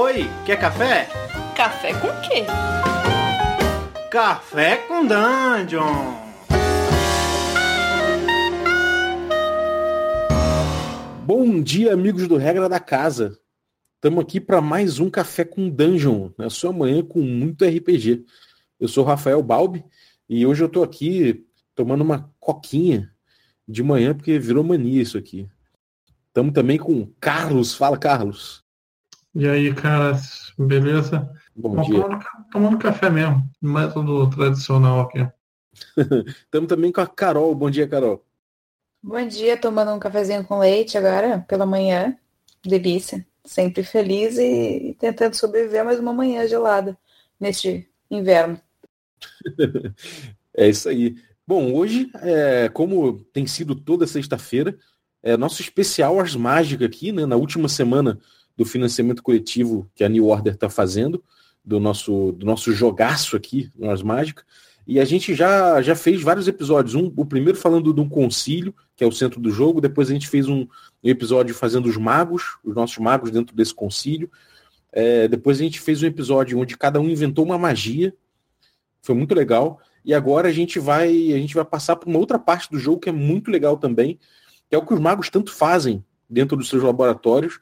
Oi, quer café? Café com quê? Café com Dungeon! Bom dia, amigos do Regra da Casa. Estamos aqui para mais um Café com Dungeon, na sua manhã com muito RPG. Eu sou o Rafael Balbi e hoje eu estou aqui tomando uma coquinha de manhã porque virou mania isso aqui. Estamos também com o Carlos. Fala, Carlos. E aí, cara, beleza? Bom Bom, dia. tomando, tomando café mesmo, método tradicional aqui. Estamos também com a Carol. Bom dia, Carol. Bom dia, tomando um cafezinho com leite agora, pela manhã. Delícia. Sempre feliz e tentando sobreviver a mais uma manhã gelada neste inverno. É isso aí. Bom, hoje, é, como tem sido toda sexta-feira, é nosso especial Ars Mágica aqui, né? Na última semana do financiamento coletivo que a New Order está fazendo, do nosso, do nosso jogaço aqui Ars Mágica. E a gente já, já fez vários episódios. Um, o primeiro falando de um concílio, que é o centro do jogo. Depois a gente fez um, um episódio fazendo os magos, os nossos magos dentro desse concílio. É, depois a gente fez um episódio onde cada um inventou uma magia. Foi muito legal. E agora a gente vai a gente vai passar por uma outra parte do jogo que é muito legal também, que é o que os magos tanto fazem dentro dos seus laboratórios,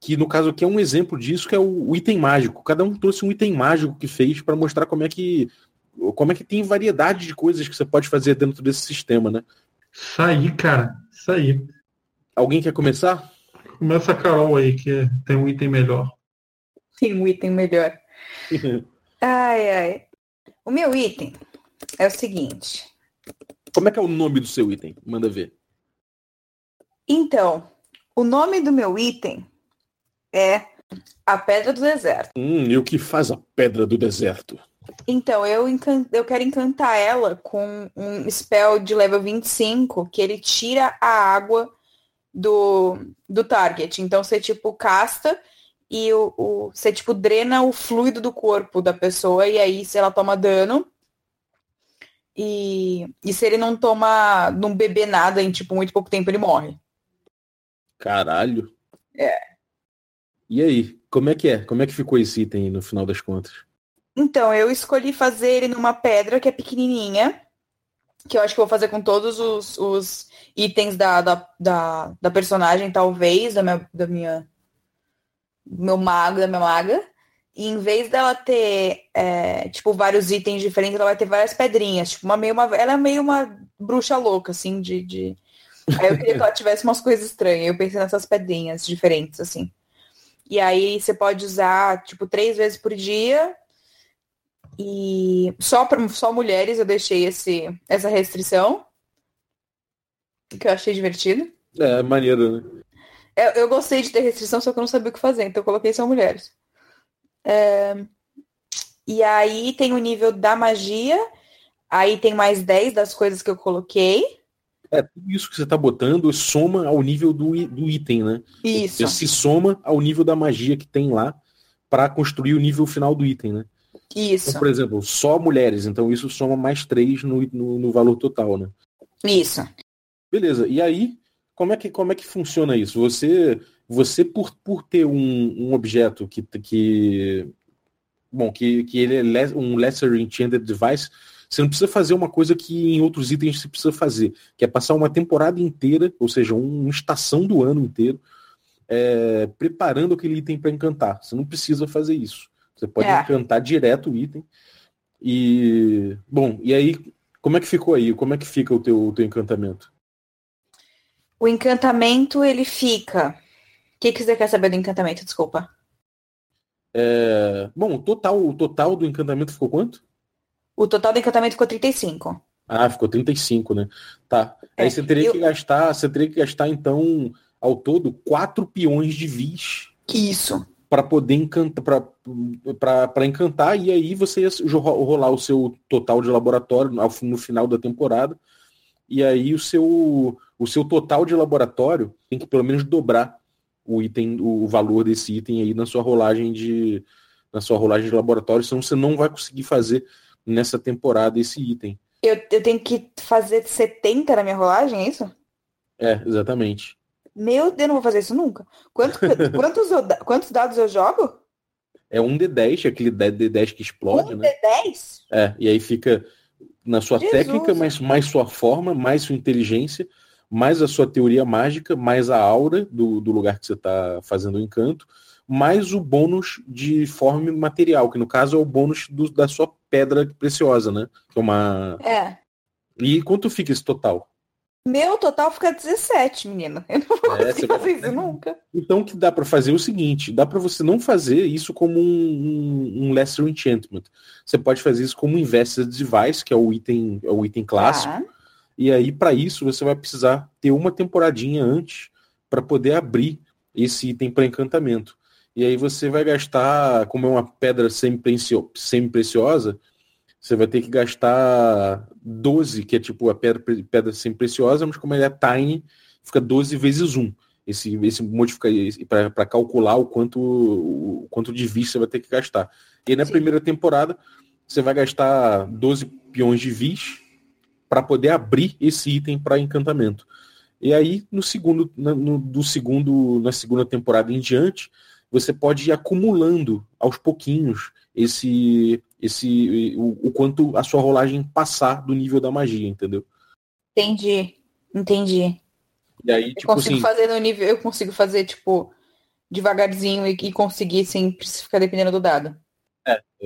que no caso aqui é um exemplo disso, que é o, o item mágico. Cada um trouxe um item mágico que fez para mostrar como é que como é que tem variedade de coisas que você pode fazer dentro desse sistema, né? Isso aí, cara, isso aí. Alguém quer começar? Começa a Carol aí, que tem um item melhor. Tem um item melhor. Ai, ai. O meu item é o seguinte. Como é que é o nome do seu item? Manda ver. Então, o nome do meu item é a Pedra do Deserto. Hum, e o que faz a pedra do deserto? Então, eu, encan- eu quero encantar ela com um spell de level 25, que ele tira a água do, do target. Então, você, tipo, casta e o, o, você, tipo, drena o fluido do corpo da pessoa, e aí, se ela toma dano, e, e se ele não toma, não beber nada em, tipo, muito pouco tempo, ele morre. Caralho. É. E aí, como é que é? Como é que ficou esse item no final das contas? Então, eu escolhi fazer ele numa pedra que é pequenininha, que eu acho que vou fazer com todos os, os itens da, da, da, da personagem, talvez, da minha, da minha meu mago, da minha maga. E em vez dela ter, é, tipo, vários itens diferentes, ela vai ter várias pedrinhas. Tipo, uma meio uma, ela é meio uma bruxa louca, assim, de, de... Aí eu queria que ela tivesse umas coisas estranhas. Eu pensei nessas pedrinhas diferentes, assim. E aí você pode usar, tipo, três vezes por dia. E só para só mulheres eu deixei esse, essa restrição. Que eu achei divertido. É, maneiro, né? Eu, eu gostei de ter restrição, só que eu não sabia o que fazer, então eu coloquei só mulheres. É, E aí tem o nível da magia. Aí tem mais 10 das coisas que eu coloquei. É, tudo isso que você tá botando soma ao nível do, do item, né? Isso. Se soma ao nível da magia que tem lá para construir o nível final do item, né? Isso. Então, por exemplo, só mulheres, então isso soma mais 3 no, no, no valor total, né? Isso. Beleza. E aí, como é que, como é que funciona isso? Você, você por, por ter um, um objeto que, que bom, que, que ele é um lesser enchanted device, você não precisa fazer uma coisa que em outros itens você precisa fazer, que é passar uma temporada inteira, ou seja, um- uma estação do ano inteiro, é, preparando aquele item para encantar. Você não precisa fazer isso. Você pode É. encantar direto o item. E bom, e aí como é que ficou aí? Como é que fica o teu, o teu encantamento? O encantamento, ele fica. O que, que você quer saber do encantamento? Desculpa. É, Bom, o total, o total do encantamento ficou quanto? O total do encantamento ficou 35. Ah, ficou 35, né? Tá. Aí É, você teria eu- que gastar, você teria que gastar então ao todo quatro peões de vis Isso. para poder encantar para encantar e aí você ia rolar o seu total de laboratório no final da temporada e aí o seu o seu total de laboratório tem que pelo menos dobrar o item o valor desse item aí na sua rolagem de na sua rolagem de laboratório senão você não vai conseguir fazer nessa temporada esse item Eu, eu tenho que fazer 70 na minha rolagem, é isso? é exatamente Meu Deus, eu não vou fazer isso nunca. Quanto- quantos, quantos dados eu jogo? É um D10, aquele D10 que explode, Um né? D10? É, e aí fica na sua Jesus. técnica, mas mais sua forma, mais sua inteligência, mais a sua teoria mágica, mais a aura do, do lugar que você está fazendo o encanto, mais o bônus de forma material, que no caso é o bônus do- da sua pedra preciosa, né? É uma. É. E quanto fica esse total? Meu total fica 17, menina. Eu não vou É, conseguir vai- fazer isso nunca. Então o que dá para fazer é o seguinte, dá para você não fazer isso como um, um, um lesser enchantment. Você pode fazer isso como um invested device, que é o item, é o item clássico. Tá. E aí para isso você vai precisar ter uma temporadinha antes para poder abrir esse item para encantamento. E aí você vai gastar, como é uma pedra semi-precio- semi-preciosa, você vai ter que gastar 12, que é tipo a pedra, pedra semi-preciosa, mas como ela é tiny, fica 12 vezes 1. Esse, esse modifica para calcular o quanto, o quanto de vis você vai ter que gastar. E aí na Sim. primeira temporada, você vai gastar 12 peões de vis para poder abrir esse item para encantamento. E aí, no segundo, no, do segundo, na segunda temporada em diante, você pode ir acumulando aos pouquinhos esse, esse, o, o quanto a sua rolagem passar do nível da magia, entendeu? Entendi. Entendi. E aí, Eu tipo consigo assim, fazer no nível. Eu consigo fazer, tipo, devagarzinho e, e conseguir sem ficar dependendo do dado.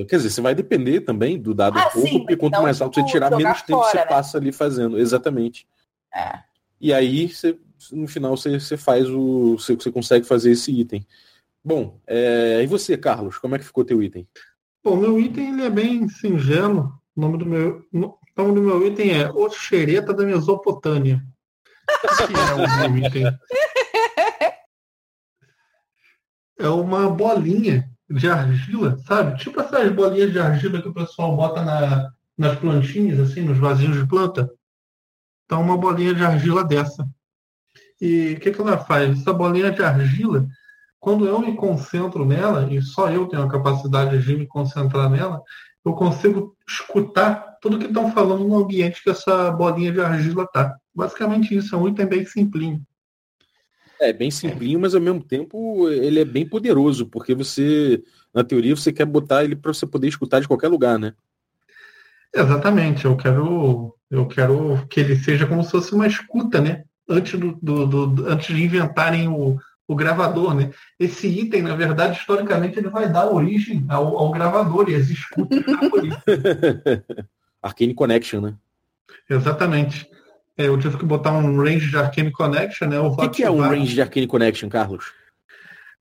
quer dizer, você vai depender também do dado Ah, um pouco, sim, porque quanto mais alto você tipo, tirar, menos tempo fora, você né? passa ali fazendo. Exatamente. É. E aí, você, no final, você, você faz o. Você, você consegue fazer esse item. Bom, é, e você, Carlos, como é que ficou teu item? Bom, meu item ele é bem singelo. O nome do meu, o nome do meu item é O Xereta da Mesopotâmia. É o meu item? É uma bolinha de argila, sabe? Tipo essas bolinhas de argila que o pessoal bota na, nas plantinhas, assim, nos vasinhos de planta. Então, uma bolinha de argila dessa. E o que, que ela faz? Essa bolinha de argila, quando eu me concentro nela, e só eu tenho a capacidade de me concentrar nela, eu consigo escutar tudo que estão falando no ambiente que essa bolinha de argila tá. Basicamente isso, é um item bem simplinho. É bem simplinho, mas ao mesmo tempo ele é bem poderoso, porque você, na teoria, você quer botar ele para você poder escutar de qualquer lugar, né? Exatamente, eu quero, eu quero que ele seja como se fosse uma escuta, né? Antes, do, do- do- antes de inventarem o, o gravador, né? Esse item, na verdade, historicamente, ele vai dar origem ao, ao gravador e as escutas da. Arcane Connection, né? Exatamente. É, eu tive que botar um range de Arcane Connection, né? O que, que é um range de Arcane Connection, Carlos?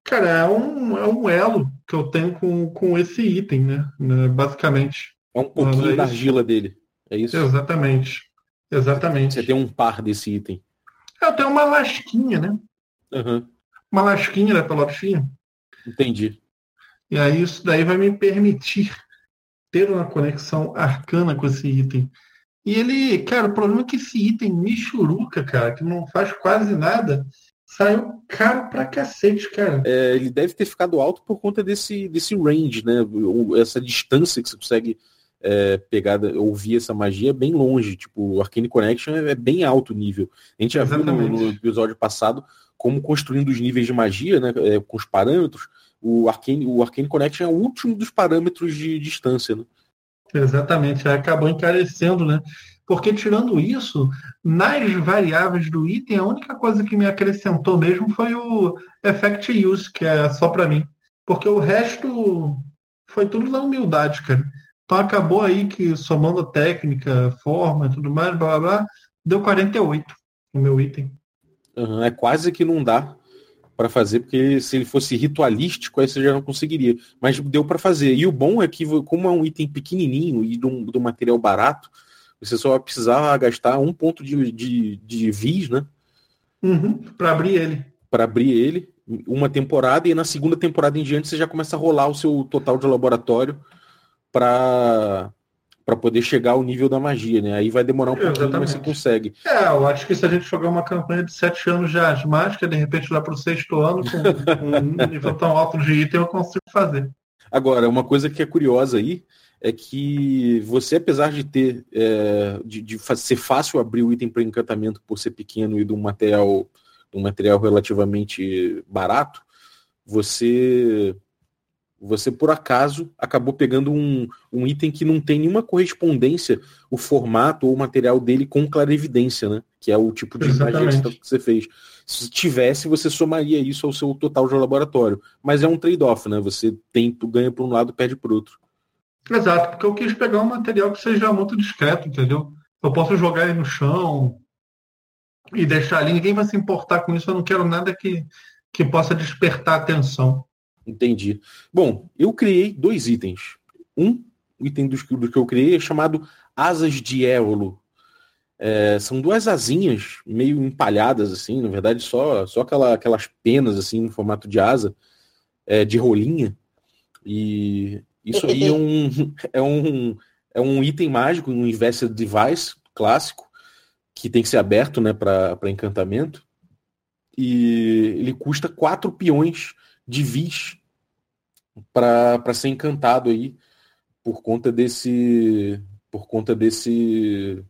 Cara, é um, é um elo que eu tenho com, com esse item, né? Né, Basicamente. É um pouquinho é da argila dele. É isso? Exatamente. Exatamente. Você tem um par desse item. Eu tenho uma lasquinha, né? Aham, Uma lasquinha da pelotinha. entendi. E aí isso daí vai me permitir ter uma conexão arcana com esse item. E ele, cara, o problema é que esse item Michuruca, cara, que não faz quase nada, saiu caro pra cacete, cara. É, ele deve ter ficado alto por conta desse, desse range, né? Essa distância que você consegue é, pegar, da- ouvir essa magia bem longe. Tipo, o Arcane Connection é, é bem alto nível. A gente já viu no, Exatamente. no episódio passado como construindo os níveis de magia, né? é, com os parâmetros. O Arcane, o Arcane Connection é o último dos parâmetros de distância, né? Exatamente, acabou encarecendo, né? Porque tirando isso, nas variáveis do item, a única coisa que me acrescentou mesmo foi o Effect Use, que é só pra mim. Porque o resto foi tudo na humildade, cara. Então acabou aí que somando técnica, forma e tudo mais, blá blá blá, deu 48 o meu item. Aham, é quase que não dá para fazer, porque se ele fosse ritualístico, aí você já não conseguiria. Mas deu para fazer. E o bom é que, como é um item pequenininho e de um, de um material barato, você só vai precisar gastar um ponto de, de, de vis, né? Uhum, para abrir ele. Para abrir ele, uma temporada, e na segunda temporada em diante você já começa a rolar o seu total de laboratório para para poder chegar ao nível da magia, né? Aí vai demorar um pouquinho, mas você consegue. É, eu acho que se a gente jogar uma campanha de sete anos de asmática, de repente lá pro sexto ano, com, um nível tão alto de item, eu consigo fazer. Agora, uma coisa que é curiosa aí é que você, apesar de ter é, de, de ser fácil abrir o item para encantamento por ser pequeno e de um material, um material relativamente barato, você Você, por acaso, acabou pegando um, um item que não tem nenhuma correspondência, o formato ou o material dele com clarevidência, né? Que é o tipo de imagem que você fez. Se tivesse, você somaria isso ao seu total de laboratório. Mas é um trade-off, né? Você tem, ganha por um lado perde por outro. Exato, porque eu quis pegar um material que seja muito discreto, entendeu? Eu posso jogar ele no chão e deixar ali, ninguém vai se importar com isso, eu não quero nada que, que possa despertar atenção. Entendi. Bom, eu criei dois itens. Um item do, do que eu criei é chamado Asas de Éolo. É, são duas asinhas meio empalhadas, assim, na verdade, só, só aquela, aquelas penas, assim, no formato de asa, é, de rolinha. E isso aí é um, é um, é um item mágico, um Invested Device clássico, que tem que ser aberto né, para encantamento. E ele custa quatro peões de vis para ser encantado aí por conta desse por conta desse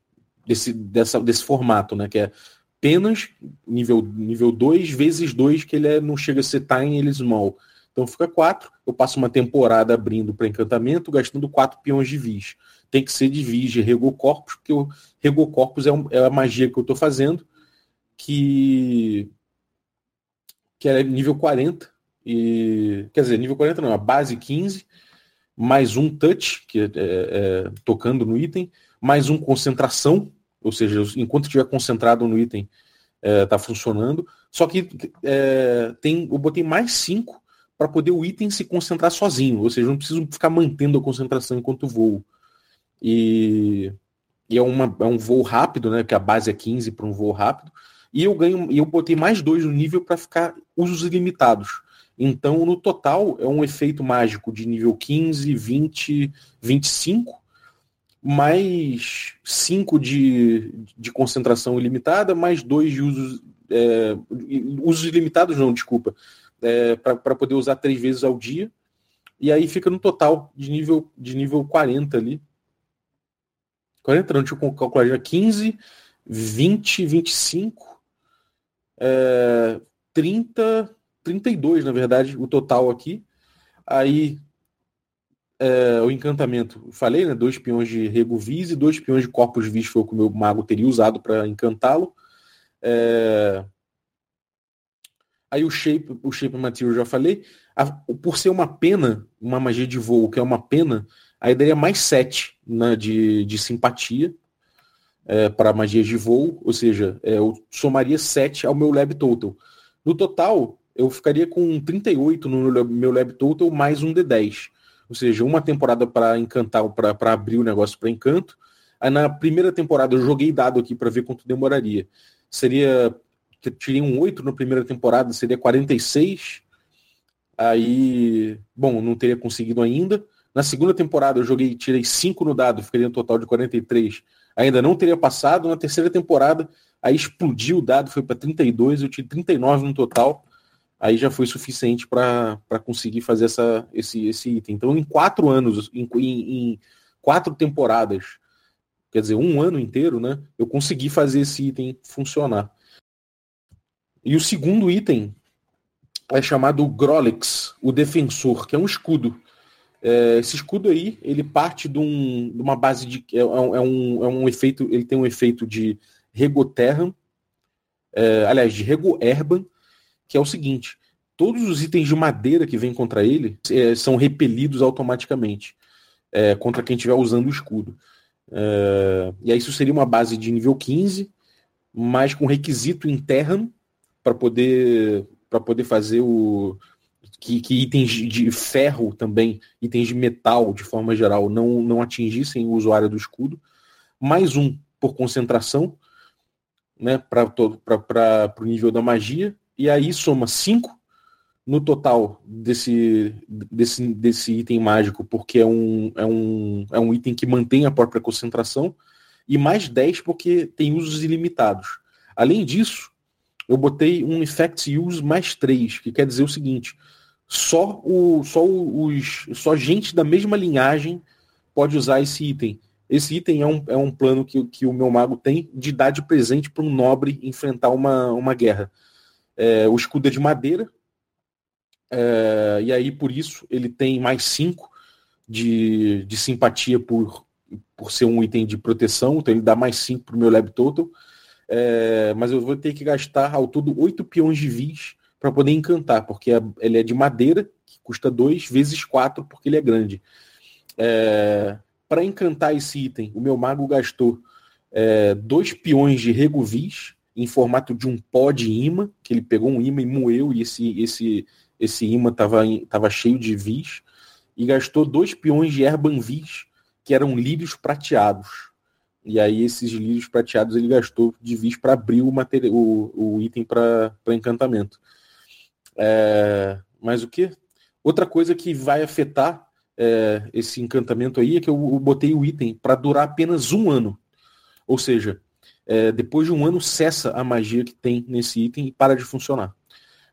desse dessa, desse formato, né, que é apenas nível nível 2 vezes 2 que ele é, não chega a ser tiny, ele é small. Então fica 4, eu passo uma temporada abrindo para encantamento, gastando 4 peões de vis. Tem que ser de vis de Regocorpus, porque o Regocorpus é, um, é a magia que eu estou fazendo, que que é nível 40 e quer dizer, nível 40 não, a base 15, mais um touch, que é, é, é, tocando no item, mais um concentração, ou seja, enquanto estiver concentrado no item, está é, funcionando. Só que é, tem, eu botei mais 5 para poder o item se concentrar sozinho, ou seja, não preciso ficar mantendo a concentração enquanto voo. E, e é, uma, é um voo rápido, né? Que a base é 15 para um voo rápido. E eu ganho, eu botei mais dois no nível para ficar usos ilimitados. Então, no total, é um efeito mágico de nível 15, 20, 25, mais 5 de, de concentração ilimitada, mais 2 de usos. É, usos ilimitados, não, desculpa. É, para poder usar três vezes ao dia. E aí fica no total de nível, de nível 40 ali. 40 não, deixa eu calcular já. 15, 20, 25, é, 30, 32, na verdade, o total aqui. Aí é, o encantamento, falei, né? Dois peões de Rego Vis e dois peões de Corpus Vis foi o que o meu mago teria usado para encantá-lo. É... Aí o Shape, o Shape Material já falei. A, por ser uma pena, uma magia de voo que é uma pena, aí daria mais 7 né, de, de simpatia é, para magias de voo, ou seja, é, eu somaria 7 ao meu Lab Total. No total, eu ficaria com 38 no meu Lab Total mais um D10. Ou seja, uma temporada para encantar, para abrir o negócio para encanto. Aí na primeira temporada eu joguei dado aqui para ver quanto demoraria. Seria. Tirei um 8 na primeira temporada, seria 46. Aí. Bom, não teria conseguido ainda. Na segunda temporada eu joguei, tirei 5 no dado, ficaria no total de 43. Ainda não teria passado. Na terceira temporada, aí explodiu o dado, foi para 32, eu tirei 39 no total aí já foi suficiente para conseguir fazer essa, esse, esse item. Então, em quatro anos, em, em, quatro temporadas, quer dizer, um ano inteiro, né, eu consegui fazer esse item funcionar. E o segundo item é chamado Grolix, o Defensor, que é um escudo. É, esse escudo aí, ele parte de, um, de uma base de. É, é, um, é um efeito. Ele tem um efeito de Regoterra, é, aliás, de Regoerban, que é o seguinte: todos os itens de madeira que vêm contra ele é, são repelidos automaticamente é, contra quem estiver usando o escudo. É, e aí isso seria uma base de nível 15, mas com requisito interno para poder para poder fazer o que, que, itens de ferro também, itens de metal de forma geral, não, não atingissem o usuário do escudo. Mais um por concentração, né, para o nível da magia, e aí soma 5 no total desse, desse, desse item mágico, porque é um, é, um, é um item que mantém a própria concentração, e mais 10 porque tem usos ilimitados. Além disso, eu botei um Effect Use mais 3, que quer dizer o seguinte: só, o, só, os, só gente da mesma linhagem pode usar esse item. Esse item é um, é um plano que, que o meu mago tem de dar de presente para um nobre enfrentar uma, uma guerra. É, o escudo é de madeira, É, e aí, por isso, ele tem mais 5 de, de simpatia por, por ser um item de proteção, então ele dá mais 5 para o meu Lab Total. É, mas eu vou ter que gastar ao todo 8 peões de vis para poder encantar, porque ele é de madeira, que custa 2 vezes 4, porque ele é grande. É, para encantar esse item, o meu mago gastou é, dois peões de regovis em formato de um pó de imã, que ele pegou um imã e moeu, e esse, esse, esse imã estava tava cheio de vis, e gastou dois peões de erban vis, que eram lírios prateados. E aí esses lírios prateados ele gastou de vis para abrir o, material, o, o item para encantamento. É, mas o que? Outra coisa que vai afetar é, esse encantamento aí é que eu, eu botei o item para durar apenas um ano. Ou seja, é, depois de um ano cessa a magia que tem nesse item e para de funcionar.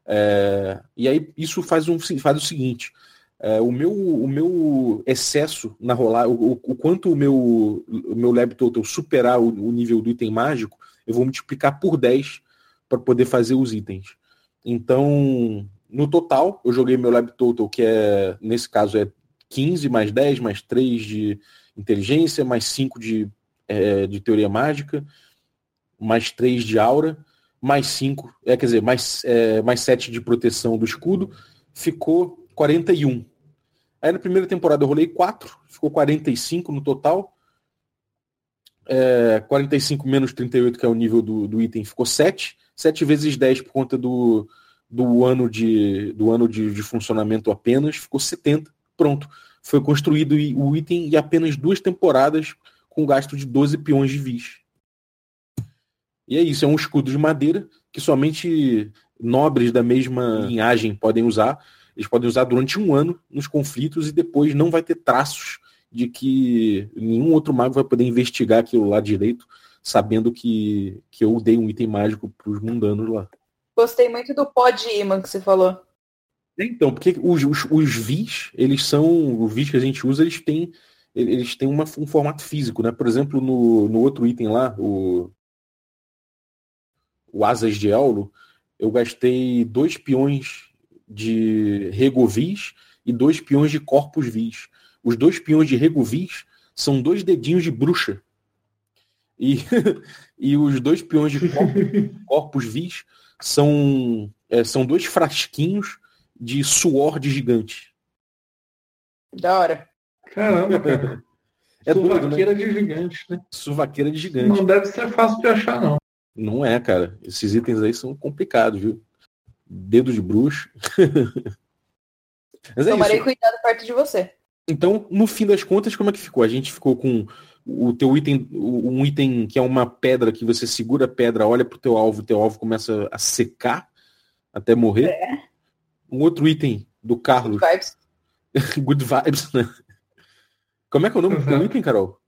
É, e aí isso faz, um, faz o seguinte: é, o, meu, o meu excesso na rolar, o, o, quanto o meu, o meu Lab Total superar o, o nível do item mágico, eu vou multiplicar por 10 para poder fazer os itens. Então, no total, eu joguei meu Lab Total, que é, nesse caso, é 15 mais 10, mais 3 de inteligência, mais 5 de, é, de teoria mágica, mais 3 de aura, mais 5, é, quer dizer, mais, é, mais 7 de proteção do escudo, ficou 41. Aí na primeira temporada eu rolei 4, ficou 45 no total. É, 45 menos 38, que é o nível do, do item, ficou 7. 7 vezes 10 por conta do, do ano, de, do ano de, de funcionamento apenas, ficou 70. Pronto. Foi construído o item em apenas duas temporadas com gasto de 12 peões de vis. E é isso, é um escudo de madeira que somente nobres da mesma linhagem podem usar. Eles podem usar durante um ano nos conflitos e depois não vai ter traços de que nenhum outro mago vai poder investigar aquilo lá direito, sabendo que, que eu dei um item mágico para os mundanos lá. Gostei muito do pó de imã que você falou. Então, porque os, os, os vis, eles são. Os vis que a gente usa, eles têm. Eles têm uma, um formato físico, né? Por exemplo, no, no outro item lá, o, o Asas de Ello, eu gastei dois peões de regovis e dois peões de corpus vis. Os dois peões de regovis são dois dedinhos de bruxa. E, e os dois peões de corpus, corpus vis são, é, são dois frasquinhos de suor de gigante. Da hora. Caramba, cara. É Suvaqueira doido, né? de gigante, né? Suvaqueira de gigante. Não deve ser fácil de achar, não. Não é, cara. Esses itens aí são complicados, viu? Dedo de bruxo. Mas é Tomarei isso. cuidado perto de você. Então, no fim das contas, como é que ficou? A gente ficou com o teu item, um item que é uma pedra que você segura a pedra, olha pro teu alvo, o teu alvo começa a secar até morrer. É. Um outro item do Carlos. Good vibes. Good vibes, né? Como é que é o nome uhum. do item, Carol?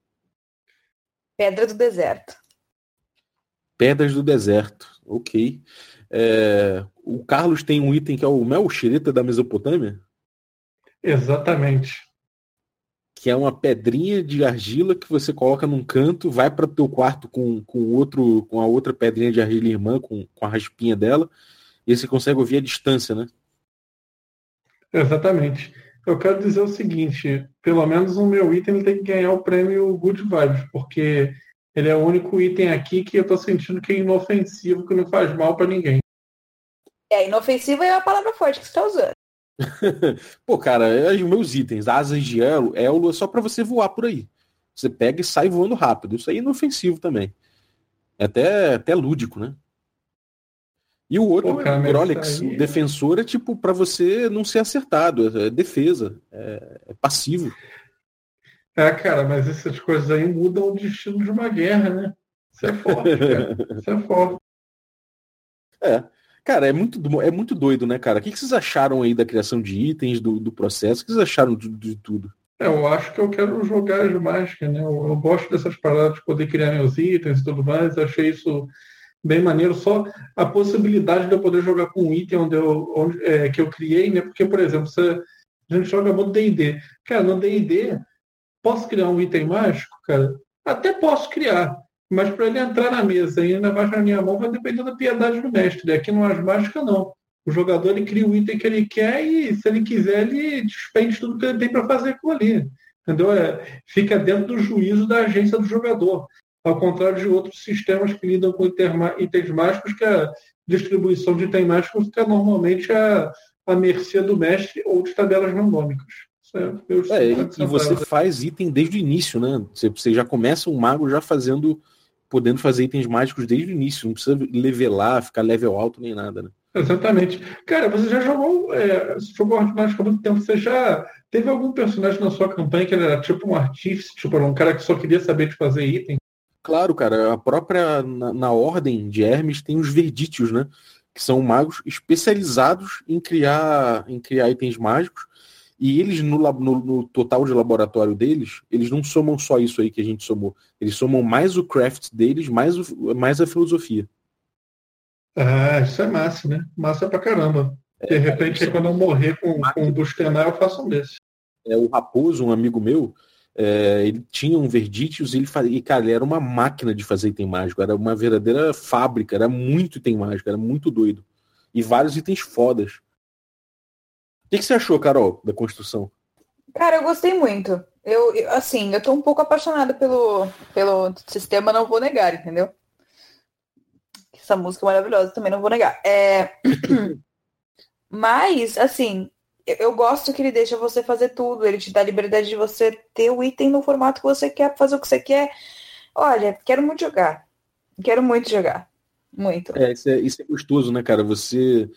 Pedra do deserto. Pedras do deserto. Ok. É, o Carlos tem um item que é o mel xereta da Mesopotâmia? Exatamente. Que é uma pedrinha de argila que você coloca num canto, vai para o teu quarto com, com outro, com a outra pedrinha de argila irmã, com, com a raspinha dela, e você consegue ouvir a distância, né? Exatamente. Eu quero dizer o seguinte, pelo menos o meu item tem que ganhar o prêmio Good Vibes, porque ele é o único item aqui que eu tô sentindo que é inofensivo, que não faz mal para ninguém. É, inofensivo é a palavra forte que você tá usando. Pô, cara, é os meus itens, asas de elo, elo é só para você voar por aí. Você pega e sai voando rápido. Isso aí é inofensivo também. É até, até lúdico, né? E o outro, Pô, cara, o Grolix, aí... o defensor, é tipo para você não ser acertado. É defesa. É, é passivo. É, cara, mas essas coisas aí mudam o destino de uma guerra, né? Isso é forte, cara. Isso é forte. É. Cara, é muito, é muito doido, né, cara? O que, vocês acharam aí da criação de itens, do, do processo? O que vocês acharam de, de tudo? É, eu acho que eu quero jogar as mágicas, né? Eu, eu, gosto dessas paradas de poder criar meus itens e tudo mais. achei isso bem maneiro. Só a possibilidade de eu poder jogar com um item onde eu, onde, é, que eu criei, né? Porque, por exemplo, se a gente joga muito D&D. Cara, no D&D Posso criar um item mágico, cara? Até posso criar, mas para ele entrar na mesa e ainda vai na minha mão vai depender da piedade do mestre. Aqui no As Mágicas, não. O jogador ele cria o item que ele quer e, se ele quiser, ele despende tudo que ele tem para fazer com ali. Entendeu? É, fica dentro do juízo da agência do jogador. Ao contrário de outros sistemas que lidam com itens mágicos, que a distribuição de itens mágicos fica normalmente à, à mercê do mestre ou de tabelas randômicas. É, é, e você faz item desde o início, né? Você, você já começa um mago já fazendo, podendo fazer itens mágicos desde o início, não precisa levelar, ficar level alto nem nada, né? Exatamente. Cara, você já jogou, é, jogou arte mágica há muito tempo, você já teve algum personagem na sua campanha que era tipo um artífice, tipo um cara que só queria saber de fazer item? Claro, cara, a própria, na, na ordem de Hermes tem os verdítios, né? Que são magos especializados em criar, em criar itens mágicos e eles, no, no, no, total de laboratório deles, eles não somam só isso aí que a gente somou. Eles somam mais o craft deles, mais, o, mais a filosofia. Ah, isso é massa, né? Massa pra caramba. De é, repente, é, quando eu morrer com, com o Bustenar, eu faço um desse. É, o Raposo, um amigo meu, é, ele tinha um Verditius e ele fazia, e, cara, ele era uma máquina de fazer item mágico, era uma verdadeira fábrica, era muito item mágico, era muito doido. E vários itens fodas que, que você achou, Carol, da construção? Cara, eu gostei muito. Eu, assim, eu tô um pouco apaixonada pelo, pelo sistema, não vou negar, entendeu? Essa música é maravilhosa, também não vou negar. É... Mas, assim, eu gosto que ele deixa você fazer tudo, ele te dá a liberdade de você ter o item no formato que você quer, fazer o que você quer. Olha, quero muito jogar. Quero muito jogar. Muito. É, isso é, isso é gostoso, né, cara? Você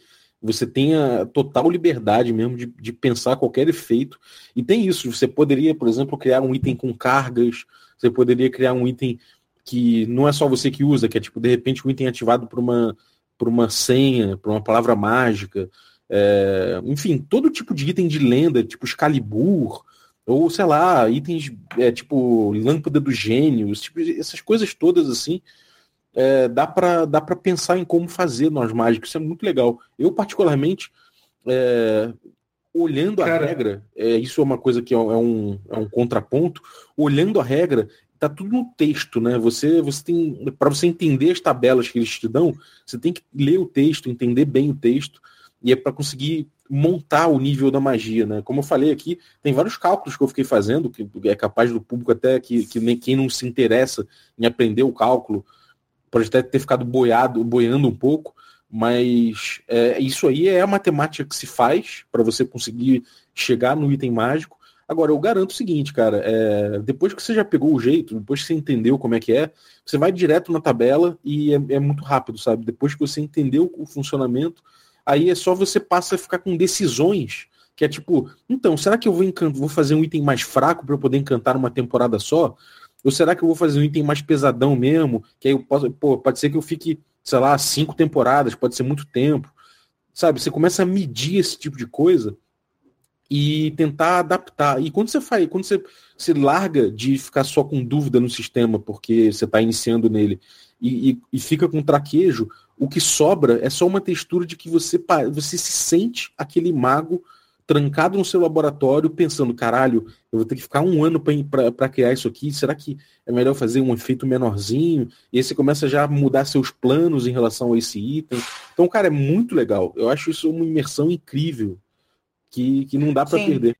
você tenha total liberdade mesmo de, de pensar qualquer efeito. E tem isso, você poderia, por exemplo, criar um item com cargas, você poderia criar um item que não é só você que usa, que é tipo, de repente, um item ativado por uma, por uma senha, por uma palavra mágica. É, enfim, todo tipo de item de lenda, tipo Excalibur, ou sei lá, itens é, tipo Lâmpada dos Gênios, tipo, essas coisas todas assim é, dá para dá pensar em como fazer nós mágicos. Isso é muito legal. Eu, particularmente, é, olhando a Cara... regra, é, isso é uma coisa que é um, é um contraponto, olhando a regra, tá tudo no texto, né? Você, você tem. para você entender as tabelas que eles te dão, você tem que ler o texto, entender bem o texto, e é para conseguir montar o nível da magia, né? Como eu falei aqui, tem vários cálculos que eu fiquei fazendo, que é capaz do público até que, que nem quem não se interessa em aprender o cálculo pode até ter ficado boiado, boiando um pouco, mas é, isso aí é a matemática que se faz para você conseguir chegar no item mágico. Agora, eu garanto o seguinte, cara, é, depois que você já pegou o jeito, depois que você entendeu como é que é, você vai direto na tabela e é, é muito rápido, sabe? Depois que você entendeu o funcionamento, aí é só você passa a ficar com decisões que é tipo, então, será que eu vou, vou fazer um item mais fraco para eu poder encantar uma temporada só? Ou será que eu vou fazer um item mais pesadão mesmo? Que aí eu posso, pô, pode ser que eu fique, sei lá, cinco temporadas, pode ser muito tempo. Sabe? Você começa a medir esse tipo de coisa e tentar adaptar. E quando você faz, quando você se larga de ficar só com dúvida no sistema, porque você está iniciando nele, e, e, e, fica com traquejo, o que sobra é só uma textura de que você, você se sente aquele mago trancado no seu laboratório pensando, caralho, eu vou ter que ficar um ano para criar isso aqui, será que é melhor fazer um efeito menorzinho? E aí você começa já a mudar seus planos em relação a esse item. Então, cara, é muito legal. Eu acho isso uma imersão incrível que, que não dá para perder.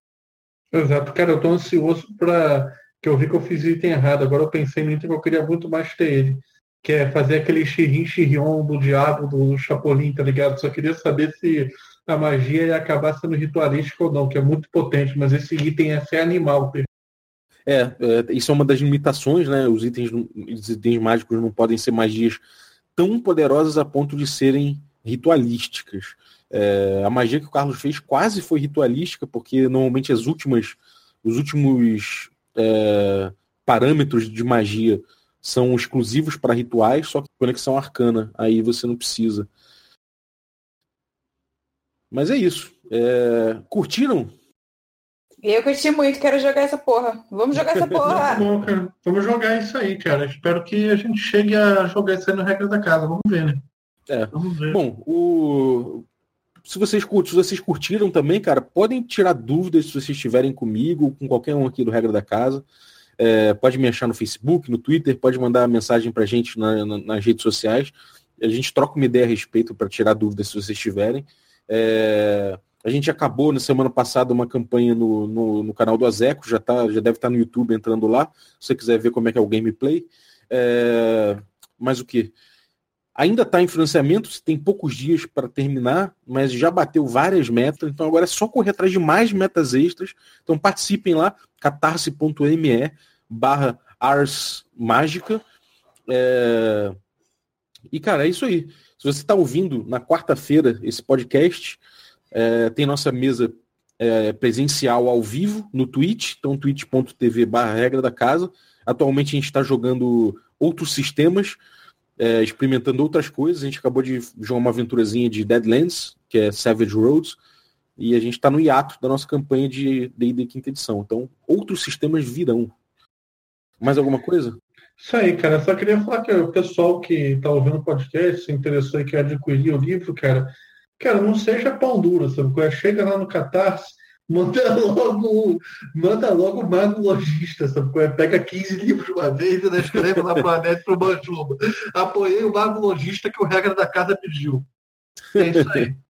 Exato, cara, eu tô ansioso para que eu vi que eu fiz o item errado. Agora eu pensei no item que eu queria muito mais ter ele. Que é fazer aquele xirrim xirrion do diabo do Chapolin, tá ligado? Só queria saber se a magia ia acabar sendo ritualística ou não, que é muito potente, mas esse item é ser animal. É, é, isso é uma das limitações, né? Os itens, os itens mágicos não podem ser magias tão poderosas a ponto de serem ritualísticas. É, a magia que o Carlos fez quase foi ritualística, porque normalmente as últimas, os últimos é, parâmetros de magia são exclusivos para rituais, só que conexão arcana, aí você não precisa. Mas é isso. É... Curtiram? Eu curti muito, quero jogar essa porra. Vamos jogar essa porra. Vamos jogar isso aí, cara. Espero que a gente chegue a jogar isso aí no regra da casa. Vamos ver, né? É. Vamos ver. Bom, o... se, vocês curtiram, se vocês curtiram também, cara, podem tirar dúvidas se vocês estiverem comigo, com qualquer um aqui do Regra da Casa. É, pode me achar no Facebook, no Twitter, pode mandar mensagem pra gente na, na, nas redes sociais. A gente troca uma ideia a respeito para tirar dúvidas se vocês tiverem. É, a gente acabou na semana passada uma campanha no, no, no, canal do Azeco, já, tá, já deve estar tá no YouTube entrando lá, se você quiser ver como é que é o gameplay. É, mas o que? Ainda está em financiamento, tem poucos dias para terminar, mas já bateu várias metas, então agora é só correr atrás de mais metas extras. Então participem lá, catarse.me barra Ars Mágica. É... E, cara, é isso aí. Se você está ouvindo na quarta-feira esse podcast, é, tem nossa mesa é, presencial ao vivo no Twitch, então twitch.tv barra regra da casa. Atualmente a gente está jogando outros sistemas, é, experimentando outras coisas. A gente acabou de jogar uma aventurazinha de Deadlands, que é Savage Roads, e a gente está no hiato da nossa campanha de D&D quinta edição. Então, outros sistemas virão. Mais alguma coisa? Isso aí, cara. Só queria falar que o pessoal que está ouvindo o podcast se interessou e quer adquirir o livro, cara. Cara, não seja pão duro, sabe? Chega lá no Catarse, manda logo, manda logo o mago logista, sabe? Pega 15 livros uma vez e escreve lá pro Anete pro Manjuba. Apoiei o mago logista que o regra da casa pediu. É isso aí.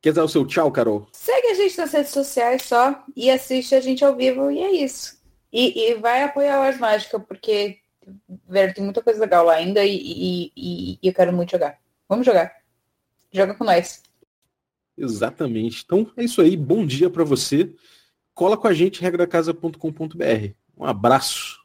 Quer dar o seu tchau, Carol? Segue a gente nas redes sociais só e assiste a gente ao vivo e é isso. E, e vai apoiar o Ars Mágica, porque velho, tem muita coisa legal lá ainda e, e, e, eu quero muito jogar. Vamos jogar. Joga com nós. Exatamente. Então é isso aí. Bom dia para você. Cola com a gente, regracasa.com.br. Um abraço.